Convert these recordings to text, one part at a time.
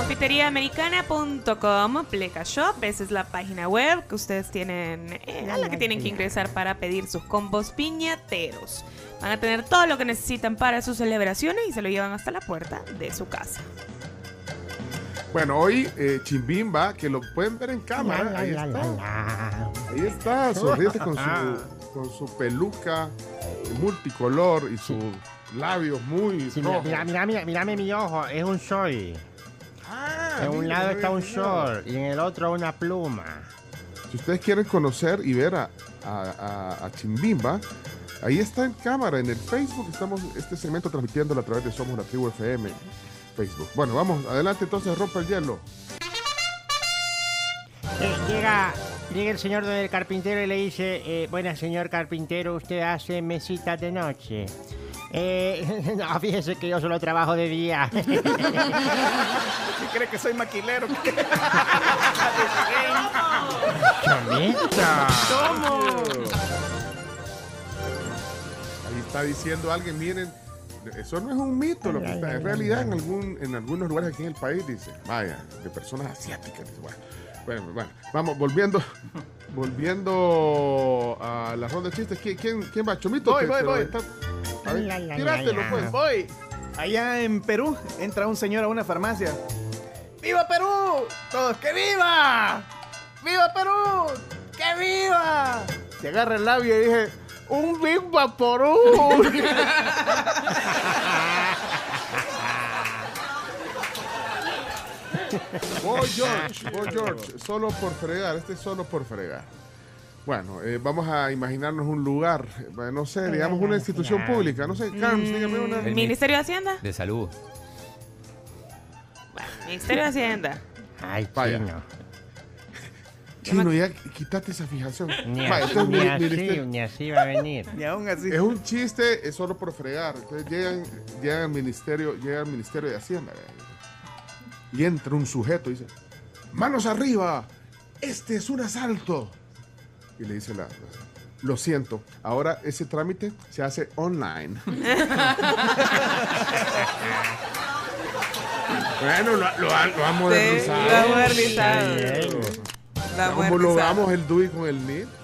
Confiteriaamericana.com, Pleca Shop, esa es la página web que ustedes tienen, eh, a la que tienen que ingresar para pedir sus combos piñateros. Van a tener todo lo que necesitan para sus celebraciones y se lo llevan hasta la puerta de su casa. Bueno, hoy eh, Chimbimba, que lo pueden ver en cámara, ahí está. Ahí está, sonriente con su, con su peluca multicolor y sus labios muy Sí, mira, rojos. mira, mira, mira, mírame mi ojo, es un soy. En un lado está un short y en el otro una pluma. Si ustedes quieren conocer y ver a, a- a- a Chimbimba, ahí está en cámara, en el Facebook. Estamos este segmento transmitiéndolo a través de Somos la Tribu FM. Facebook. Bueno, vamos, adelante entonces, rompa el hielo. Eh, llega, llega el señor don el carpintero y le dice, eh, buenas señor carpintero, usted hace mesitas de noche. Eh, no, fíjese que yo solo trabajo de día. ¿Qué cree que soy maquilero? Ahí está diciendo alguien, miren, eso no es un mito, lo que está, en realidad en algún en algunos lugares aquí en el país dice, vaya, de personas asiáticas. dice, bueno, bueno, bueno, vamos, volviendo, volviendo a la ronda de chistes, ¿quién, quién, quién va? Chomito, Voy, voy, voy. está- a ver, La, la, tírátelo, la, la. pues. Voy. Allá en Perú entra un señor a una farmacia. ¡Viva Perú! Todos, ¡que viva! ¡Viva Perú! ¡Que viva! Se agarra el labio y dije, ¡un Big Vaporú! Boy George, Boy George, solo por fregar, este es solo por fregar. Bueno, eh, vamos a imaginarnos un lugar, eh, no sé, digamos una institución pública, no sé, Carms, dígame una. ¿El Ministerio de Hacienda? De salud. Ministerio de Hacienda. Ay, Vaya. chino. Chino, ya quítate esa fijación. Ni Vaya, así, entonces, ni mi- así, ministerio- ni así va a venir. y aún así. Es un chiste, es solo por fregar. Entonces llegan, llegan al ministerio, llega al ministerio de Hacienda. Y entra un sujeto y dice, manos arriba, este es un asalto. Y le dice la, la- lo siento, ahora ese trámite se hace online. bueno, lo, lo, ha- lo ha modernizado. lo ha modernizado. La Como logramos sabe. el DUI con el NID.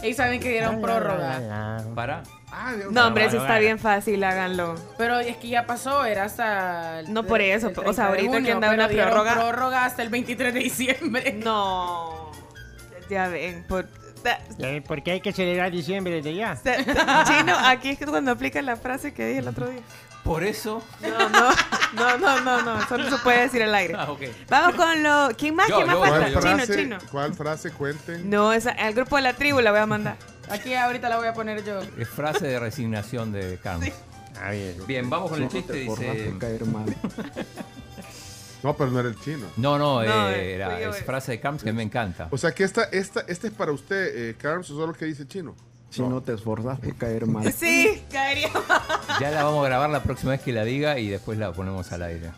Y saben que dieron prórroga. Para. Ah, Dios No, hombre, eso Bueno, está bueno. bien fácil, háganlo. Pero es que ya pasó, era hasta. el- No por eso, el o sea, 30 de ahorita que junio, anda pero una prórroga. prórroga hasta el 23 de diciembre. No. Ya ven, por... ¿Por qué hay que celebrar diciembre desde ya? Chino, aquí es cuando aplican la frase que dije el otro día. Por eso. No, no, no, no, no, no, eso no se puede decir al aire. Ah. Vamos con lo... ¿Quién más? Yo, ¿Quién más yo, falta? ¿Cuál yo, Chino, frase, chino. ¿Cuál frase cuenten? No, esa, al grupo de la tribu la voy a mandar. Aquí ahorita la voy a poner yo. Es frase de resignación de Carmen. Ver. Bien, vamos con el chiste. Dice. No, pero no era el chino. No, no, No, eh, era- es eh. frase de Carmen que me encanta. O sea que esta, esta, este es para usted, eh, Carms, eso es lo que dice chino. Si no te esforzas por caer mal. Sí, caería. Ya la vamos a grabar la próxima vez que la diga y después la ponemos al aire.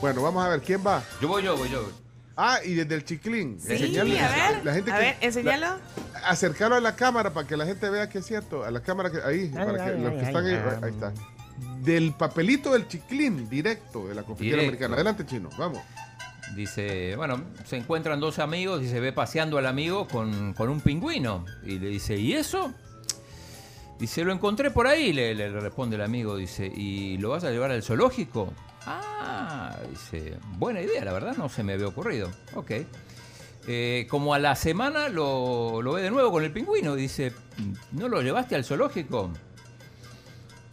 Bueno, vamos a ver, ¿quién va? Yo voy yo, voy yo. Ah, y desde el chiclín. Sí, a ver, la gente a que- ver, enséñalo. la- acercarlo a la cámara para que la gente vea que es cierto. A la cámara que ahí, para que ay, los ay, que están ahí, ay, ahí está. Del papelito del chiclín, directo de la confitería americana. Adelante, chino, vamos. Dice, bueno, se encuentran dos amigos y se ve paseando al amigo con, con un pingüino. Y le dice, ¿y eso? Dice, lo encontré por ahí, le, le responde el amigo. Dice, ¿y lo vas a llevar al zoológico? Ah, dice, buena idea, la verdad no se me había ocurrido. Ok. Eh, como a la semana lo, lo ve de nuevo con el pingüino. Dice, ¿no lo llevaste al zoológico?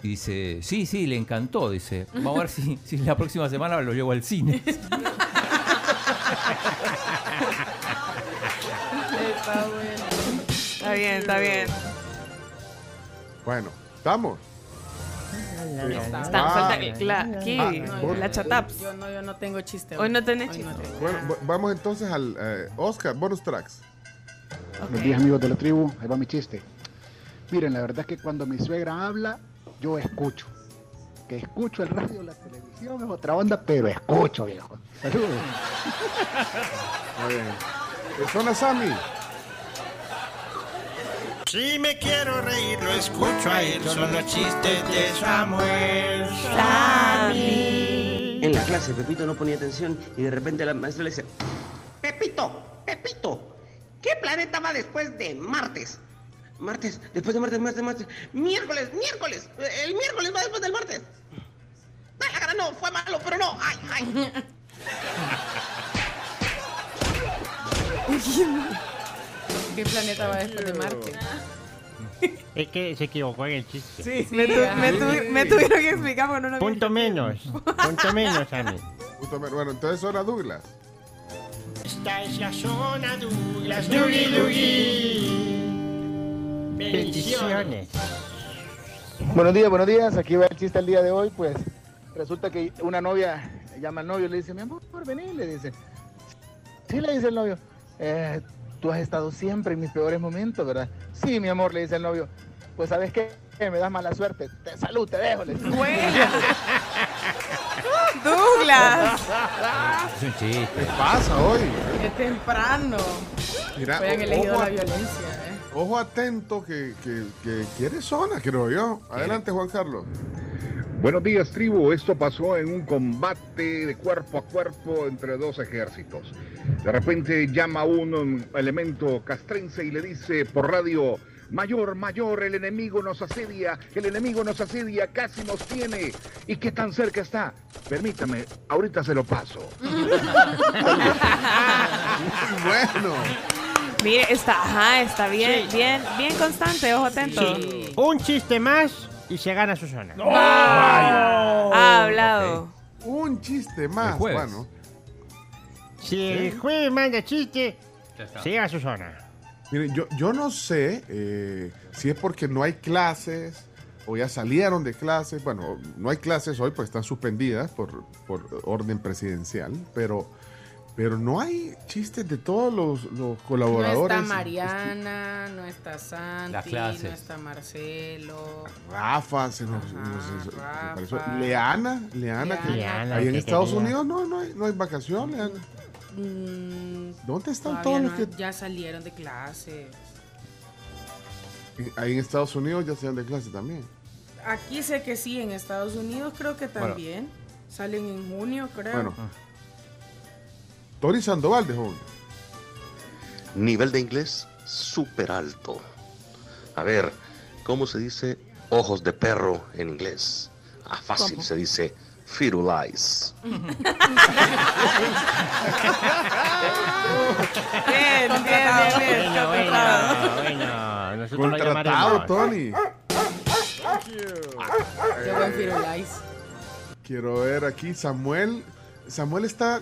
Y dice, sí, sí, le encantó. Dice, vamos a ver si, si la próxima semana lo llevo al cine. Está bien, está bien. Bueno, ¿estamos? Está, Ah. la, aquí, Ah, No, vos- la chataps. Yo no, yo no tengo chiste. Hoy no tenés Hoy chiste. tengo. Bueno, v- vamos entonces al eh, Oscar, bonus tracks. Buenos días amigos de la tribu, ahí va mi chiste. Miren, la verdad es que cuando mi suegra habla, yo escucho. Que escucho el radio, la televisión es otra onda, pero escucho, viejo. Saludos. Muy bien. Persona Sammy. Si me quiero reír, lo escucho a él. Son los chistes de Samuel. En la clase, Pepito no ponía atención y de repente la maestra le dice: Pepito, Pepito, ¿qué planeta va después de Martes? Martes, después de martes, martes, martes. Miércoles, miércoles. El miércoles va después del martes. Ay, la cara no, fue malo, pero no. Ay, ay. ¿Qué planeta va después de Marte? Es que se equivocó en el chiste. Sí, me, tu- me me tuvieron que explicar porque no lo Punto menos. Punto menos, Sammy. Punto me- Bueno, entonces ahora Douglas. Esta es la zona Douglas. Dougie, Dougie. Bendiciones. Buenos días, buenos días. Aquí va el chiste el día de hoy. Pues resulta que una novia llama al novio y le dice, mi amor, vení, le dice. Sí, le dice el novio. "Eh, tú has estado siempre en mis peores momentos, ¿verdad? Sí, mi amor, le dice el novio. Pues, ¿sabes qué? Me das mala suerte. Te, salud, te dejo. Le dice. Douglas. Es un chiste. ¿Qué pasa hoy? ¡Qué temprano! Mira, Hoy han elegido ojo, la violencia. Ojo atento que, que, que quiere zona, creo yo. Adelante, Juan Carlos. Buenos días, tribu. Esto pasó en un combate de cuerpo a cuerpo entre dos ejércitos. De repente llama un elemento castrense y le dice por radio, Mayor, mayor, el enemigo nos asedia, el enemigo nos asedia, casi nos tiene. ¿Y qué tan cerca está? Permítame, ahorita se lo paso. Muy bueno. Mire, está, ajá, está bien, bien, bien constante, ojo atento. Un chiste más y se gana su zona. Ha hablado. Un chiste más, bueno. Si el jueves manda chiste, se llega a su zona. Miren, yo, yo no sé eh, si es porque no hay clases o ya salieron de clases. Bueno, no hay clases hoy porque están suspendidas por, por orden presidencial, pero, pero no hay chistes de todos los, los No colaboradores. está Mariana, no está Santi, no está Marcelo. Rafa, se nos, Ajá, nos- se- Rafa. me pareció- Leana, Leana, que Leana, ahí en Estados quería. Unidos no, no hay, no hay vacaciones. Leana. Mm, ¿Dónde están todos no- los que Ya salieron de clases. ahí en Estados Unidos ya dan de clase también? Aquí sé que sí, en Estados Unidos creo que Bueno. también. Salen en junio, creo. Bueno. Tori Sandoval de joven. Nivel de inglés súper alto. A ver, ¿cómo se dice ojos de perro en inglés? Ah, fácil, ¿Cómo? se dice fetal eyes. Bien, bien, bien. Bueno, bueno, Contratado, llamaremos. Tony. Qué buen Firulais. Quiero ver aquí, Samuel. ¿Samuel está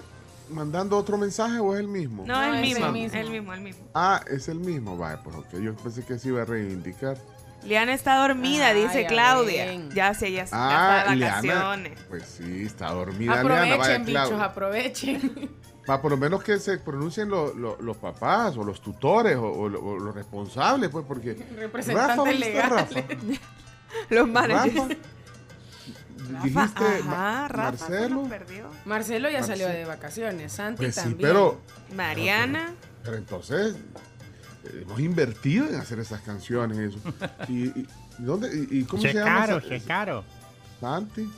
mandando otro mensaje o es el mismo? No, el es el mismo, el mismo, el mismo. Ah, es el mismo. Vaya, pues ok. Yo pensé que se iba a reivindicar. Liana está dormida, Ay, dice ya Claudia. Ya sé, ya, ya Ah, está de Liana. vacaciones. Pues sí, está dormida Liana. Vaya, Aprovechen, bichos, Claudia. aprovechen. Va, por lo menos que se pronuncien lo- lo- los papás o los tutores o, o lo- o los responsables, pues, porque. Representantes Rafa, ¿dónde está legales. Rafa? Los managers. Rafa. Dijiste Ajá, Rafa Marcelo. perdió. Marcelo ya salió de vacaciones, Santi Pues sí, también. pero. Mariana. Pero entonces, eh, hemos invertido en hacer esas canciones. Eso. ¿Y, y, y dónde, y, y cómo Se se llama? caro, se caro. Santi.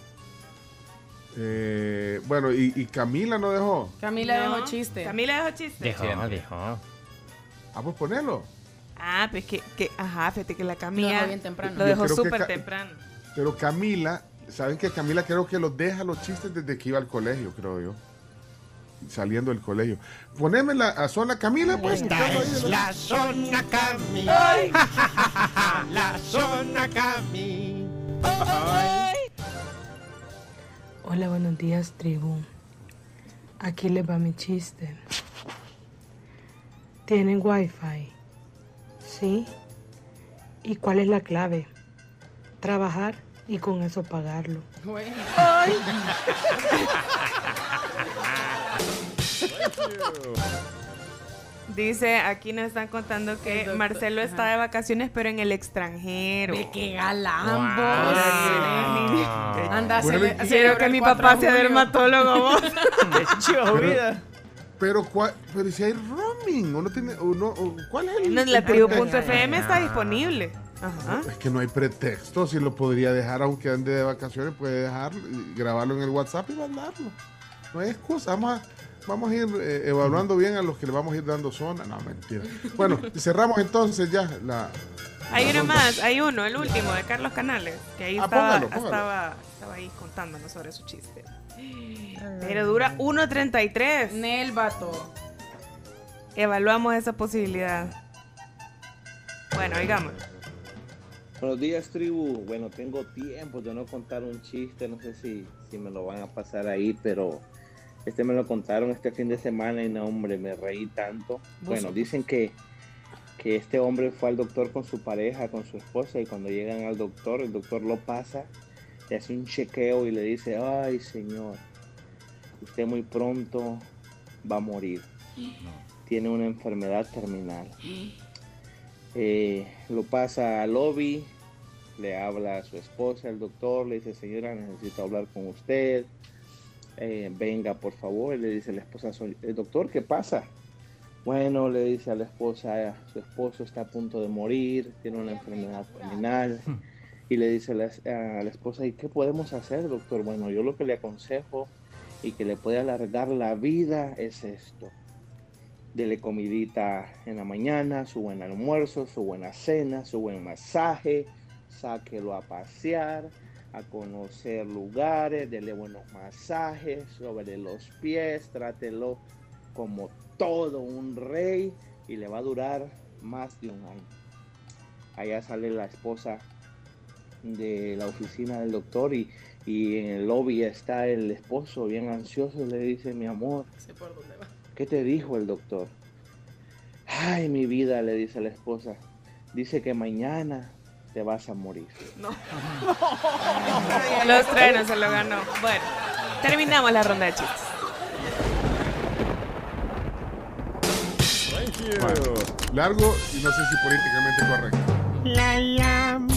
Eh, bueno, y, y Camila no dejó. Camila No, dejó chiste. Camila dejó chiste. Dejó, Siempre. dejó. Ah, pues ponelo. Ah, pues que, que, ajá, fíjate que la Lo Camila dejó bien temprano. lo dejó súper temprano. Pero Camila, ¿saben que Camila creo que los deja los chistes desde que iba al colegio, creo yo? Saliendo del colegio. Poneme la, a zona Camila, pues. Esta ahí la zona Cami. La zona Cami. Hola, buenos días, tribu. Aquí les va mi chiste. ¿Tienen wifi? ¿Sí? ¿Y cuál es la clave? Trabajar y con eso pagarlo. Bueno. Dice, aquí nos están contando que doctor, Marcelo está de vacaciones, pero en el extranjero. Ve qué galán, Wow. vos. Wow. Anda, a Bueno, cele- a Quiero que mi 4 papá sea dermatólogo, vos. Pero, pero, ¿cuál- pero si hay roaming, uno tiene, uno, o- ¿cuál es el? No, la tribu.fm está disponible. Ajá. Es que no hay pretexto, si lo podría dejar aunque ande de vacaciones, puede dejar, y grabarlo en el WhatsApp y mandarlo. No hay excusa, vamos a, vamos a ir eh, evaluando bien a los que le vamos a ir dando zona. No, mentira. Bueno, cerramos entonces ya la... Hay la uno ronda. más, hay uno, el último, de Carlos Canales, que ahí Ah, estaba, póngalo, póngalo. Estaba, estaba ahí contándonos sobre su chiste. Pero dura 1.33. Nel vato. Evaluamos esa posibilidad. Bueno, oigamos. Buenos días, tribu. Bueno, tengo tiempo de no contar un chiste. No sé si, si me lo van a pasar ahí, pero este me lo contaron este fin de semana y no, hombre, me reí tanto. Bueno, dicen que, que este hombre fue al doctor con su pareja, con su esposa, y cuando llegan al doctor, el doctor lo pasa, le hace un chequeo y le dice, ay, señor, usted muy pronto va a morir. Tiene una enfermedad terminal. Eh, lo pasa al lobby, le habla a su esposa, el doctor, le dice, señora, necesito hablar con usted. Eh, venga, por favor, le dice la esposa, "Soy- el doctor, ¿qué pasa? Bueno, le dice a la esposa, su esposo está a punto de morir, tiene una enfermedad terminal. Y le dice a la, a la esposa, ¿y qué podemos hacer, doctor? Bueno, yo lo que le aconsejo y que le puede alargar la vida es esto dele comidita en la mañana, su buen almuerzo, su buena cena, su buen masaje, sáquelo a pasear, a conocer lugares, dele buenos masajes sobre los pies, trátelo como todo un rey y le va a durar más de un año. Allá sale la esposa de la oficina del doctor y, y en el lobby está el esposo bien ansioso le dice, mi amor, Sé por dónde va. ¿Qué te dijo el doctor? Ay, mi vida, le dice la esposa. Dice que mañana te vas a morir. No. Los trenes se lo ganó. Bueno, terminamos la ronda de chistes. Bueno, largo y no sé si políticamente correcto. La llama